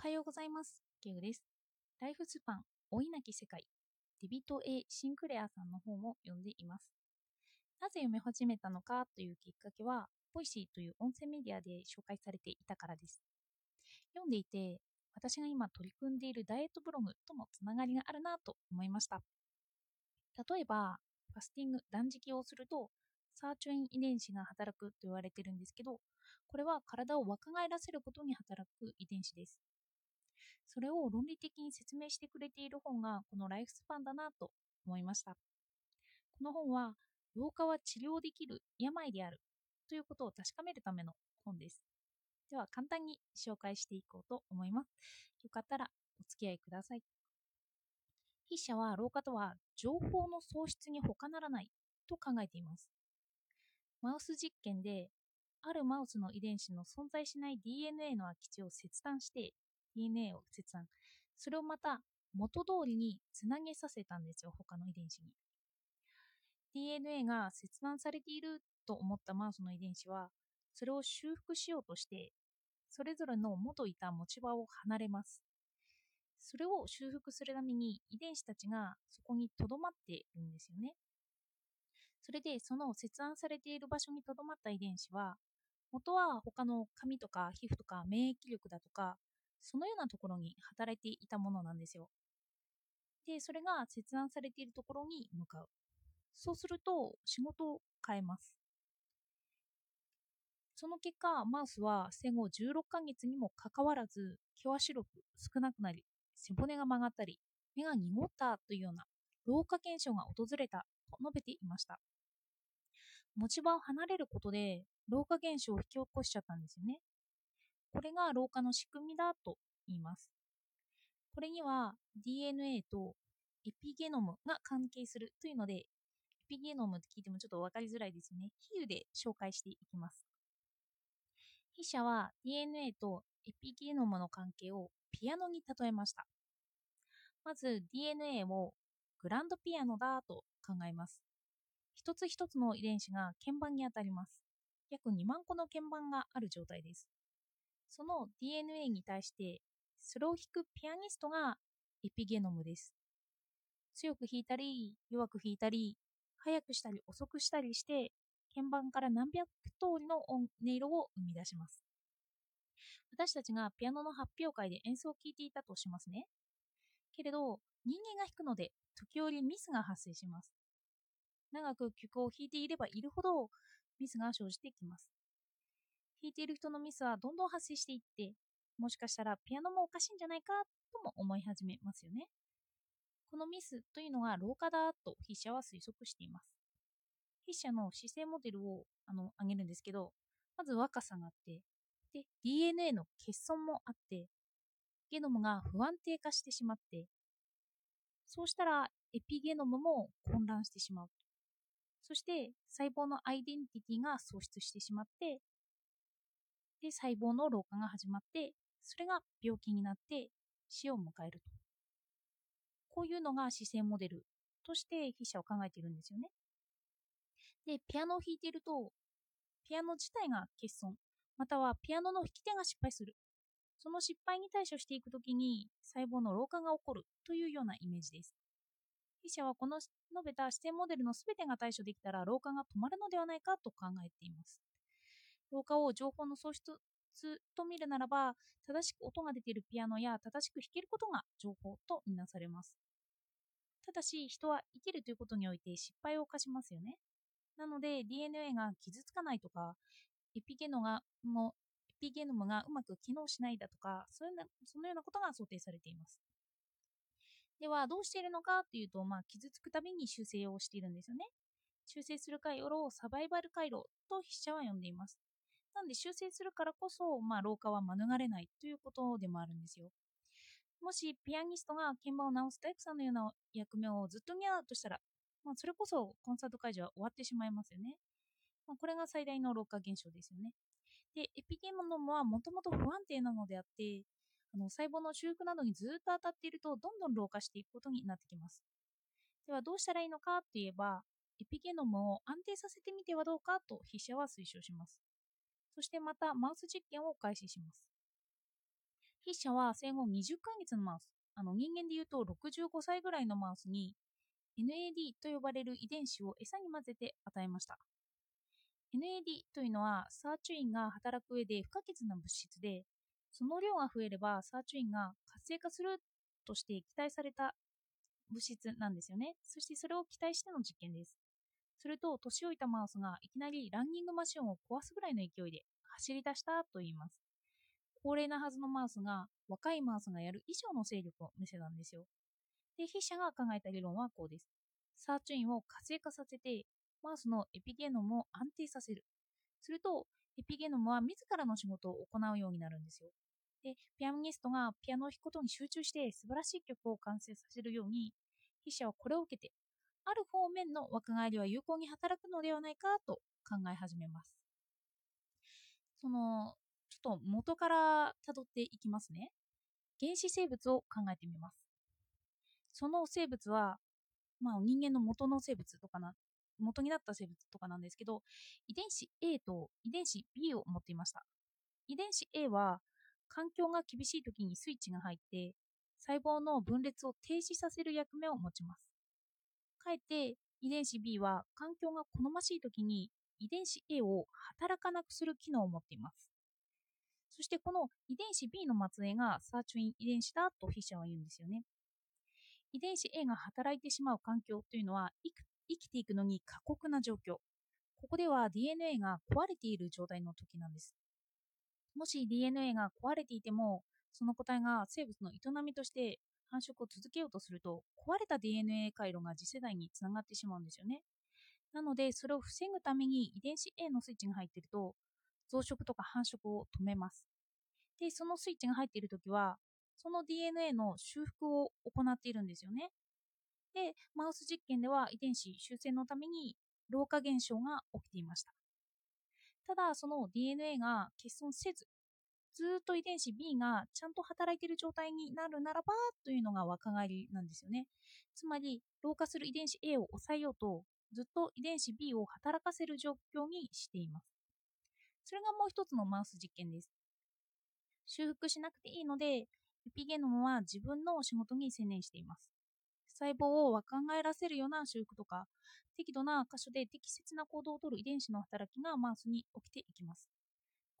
おはようございます。ケウです。ライフスパン、老いなき世界、デビッド・ A・ シンクレアさんの本を読んでいます。なぜ読み始めたのかというきっかけは、ボイシーという音声メディアで紹介されていたからです。読んでいて、私が今取り組んでいるダイエットブログともつながりがあるなと思いました。例えば、ファスティング、断食をすると、サーチュイン遺伝子が働くと言われてるんですけど、これは体を若返らせることに働く遺伝子です。それを論理的に説明してくれている本がこのライフスパンだなと思いました。この本は、老化は治療できる病であるということを確かめるための本です。では簡単に紹介していこうと思います。よかったらお付き合いください。筆者は老化とは情報の喪失に他ならないと考えています。マウス実験であるマウスの遺伝子の存在しない DNA の空き地を切断して DNA を切断。それをまた元通りにつなげさせたんですよ、他の遺伝子に。DNA が切断されていると思ったマウスの遺伝子は、それを修復しようとして、それぞれの元いた持ち場を離れます。それを修復するために遺伝子たちがそこに留まっているんですよね。それでその切断されている場所に留まった遺伝子は、元は他の髪とか皮膚とか免疫力だとか、そのようなところに働いていたものなんですよ。で、それが切断されているところに向かう。そうすると仕事を変えます。その結果、マウスは生後16ヶ月にもかかわらず、毛は白く少なくなり、背骨が曲がったり、目が濁ったというような老化現象が訪れたと述べていました。持ち場を離れることで老化現象を引き起こしちゃったんですよね。これが老化の仕組みだと言います。これには DNA とエピゲノムが関係するというので、エピゲノムって聞いてもちょっと分かりづらいですよね。比喩で紹介していきます。筆者は DNA とエピゲノムの関係をピアノに例えました。まず DNA をグランドピアノだと考えます。一つ一つの遺伝子が鍵盤に当たります。約2万個の鍵盤がある状態です。その DNA に対して、それを弾くピアニストがエピゲノムです。強く弾いたり、弱く弾いたり、速くしたり遅くしたりして、鍵盤から何百通りの音色を生み出します。私たちがピアノの発表会で演奏を聴いていたとしますね。けれど、人間が弾くので、時折ミスが発生します。長く曲を弾いていればいるほど、ミスが生じてきます。弾いている人のミスはどんどん発生していって、もしかしたらピアノもおかしいんじゃないか？とも思い始めますよね。このミスというのが老化だと筆者は推測しています。筆者の姿勢モデルをあの挙げるんですけど、まず若さがあって、で、DNA の欠損もあって、ゲノムが不安定化してしまって、そうしたらエピゲノムも混乱してしまう。そして細胞のアイデンティティが喪失してしまって、で、細胞の老化が始まって、それが病気になって死を迎えると。こういうのが姿勢モデルとして筆者は考えているんですよね。で、ピアノを弾いていると、ピアノ自体が欠損、またはピアノの弾き手が失敗する。その失敗に対処していくときに細胞の老化が起こるというようなイメージです。筆者はこの述べた視点モデルのすべてが対処できたら老化が止まるのではないかと考えています。老化を情報の喪失と見るならば、正しく音が出ているピアノや正しく弾けることが情報とみなされます。ただし、人は生きるということにおいて失敗を犯しますよね。なので、DNA が傷つかないとか、エピゲノがもエピゲノムがうまく機能しないだとか、そういうなそのようなことが想定されています。では、どうしているのかというと、まあ、傷つくたびに修正をしているんですよね。修正する回路をサバイバル回路と筆者は呼んでいます。なんで修正するからこそ、まあ、老化は免れないということでもあるんですよ。もしピアニストが鍵盤を直す大工さんのような役目をずっと担うとしたら、まあ、それこそコンサート会場は終わってしまいますよね。まあ、これが最大の老化現象ですよね。で、エピゲノムはもともと不安定なのであって、あの細胞の修復などにずっと当たっているとどんどん老化していくことになってきます。ではどうしたらいいのかといえば、エピゲノムを安定させてみてはどうかと筆者は推奨します。そしてまたマウス実験を開始します。筆者は生後20ヶ月のマウス、あの人間でいうと65歳ぐらいのマウスに NAD と呼ばれる遺伝子を餌に混ぜて与えました。NAD というのはサーチュインが働く上で不可欠な物質で、その量が増えればサーチュインが活性化するとして期待された物質なんですよね。そしてそれを期待しての実験です。すると、年老いたマウスがいきなりランニングマシンを壊すぐらいの勢いで走り出したと言います。高齢なはずのマウスが若いマウスがやる以上の勢力を見せたんですよ。で、筆者が考えた理論はこうです。サーチュインを活性化させて、マウスのエピゲノムを安定させる。すると、エピゲノムは自らの仕事を行うようになるんですよ。で、ピアニストがピアノを弾くことに集中して素晴らしい曲を完成させるように、筆者はこれを受けて、ある方面の若返りは有効に働くのではないかと考え始めます。その、ちょっと元から辿っていきますね。原始生物を考えてみます。その生物は、まあ、人間の元の生物とかな、元になった生物とかなんですけど、遺伝子 A と遺伝子 B を持っていました。遺伝子 A は、環境が厳しい時にスイッチが入って、細胞の分裂を停止させる役目を持ちます。かえて遺伝子 B は環境が好ましい時に遺伝子 A を働かなくする機能を持っています。そしてこの遺伝子 B の末裔がサーチュイン遺伝子だとフィッシャーは言うんですよね。遺伝子 A が働いてしまう環境というのは生きていくのに過酷な状況。ここでは DNA が壊れている状態の時なんです。もし DNA が壊れていても、その個体が生物の営みとして繁殖を続けようとすると、壊れた DNA 回路が次世代につながってしまうんですよね。なので、それを防ぐために遺伝子 A のスイッチが入っていると、増殖とか繁殖を止めます。で、そのスイッチが入っているときは、その DNA の修復を行っているんですよね。で、マウス実験では遺伝子修正のために老化現象が起きていました。ただ、その DNA が欠損せず、ずっと遺伝子 B がちゃんと働いている状態になるならばというのが若返りなんですよね。つまり、老化する遺伝子 A を抑えようと、ずっと遺伝子 B を働かせる状況にしています。それがもう一つのマウス実験です。修復しなくていいので、エピゲノムは自分の仕事に専念しています。細胞を若返らせるような修復とか、適度な箇所で適切な行動をとる遺伝子の働きがマウスに起きていきます。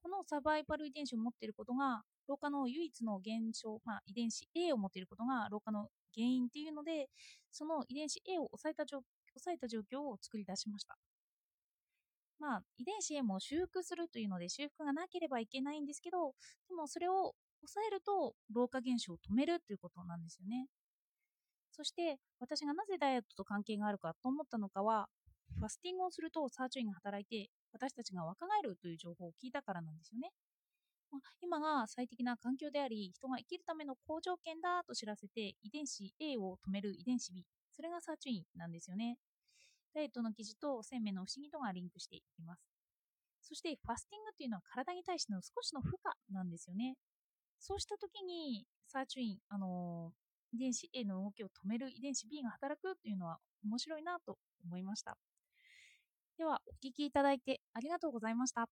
このサバイバル遺伝子を持っていることが、老化の唯一の現象、まあ、遺伝子 A を持っていることが老化の原因っていうので、その遺伝子 A を抑えた状抑えた状況を作り出しました。まあ、遺伝子 A も修復するというので修復がなければいけないんですけど、でもそれを抑えると老化現象を止めるということなんですよね。そして私がなぜダイエットと関係があるかと思ったのかは、ファスティングをするとサーチュインが働いて私たちが若返るという情報を聞いたからなんですよね。まあ、今が最適な環境であり、人が生きるための好条件だと知らせて、遺伝子 A を止める遺伝子 B、それがサーチュインなんですよね。ダイエットの記事と生命の不思議とがリンクしていきます。そして、ファスティングっていうのは体に対しての少しの負荷なんですよね。そうした時に、サーチュイン、あのー、遺伝子 A の動きを止める遺伝子 B が働くっていうのは面白いなと思いました。では、お聴きいただいてありがとうございました。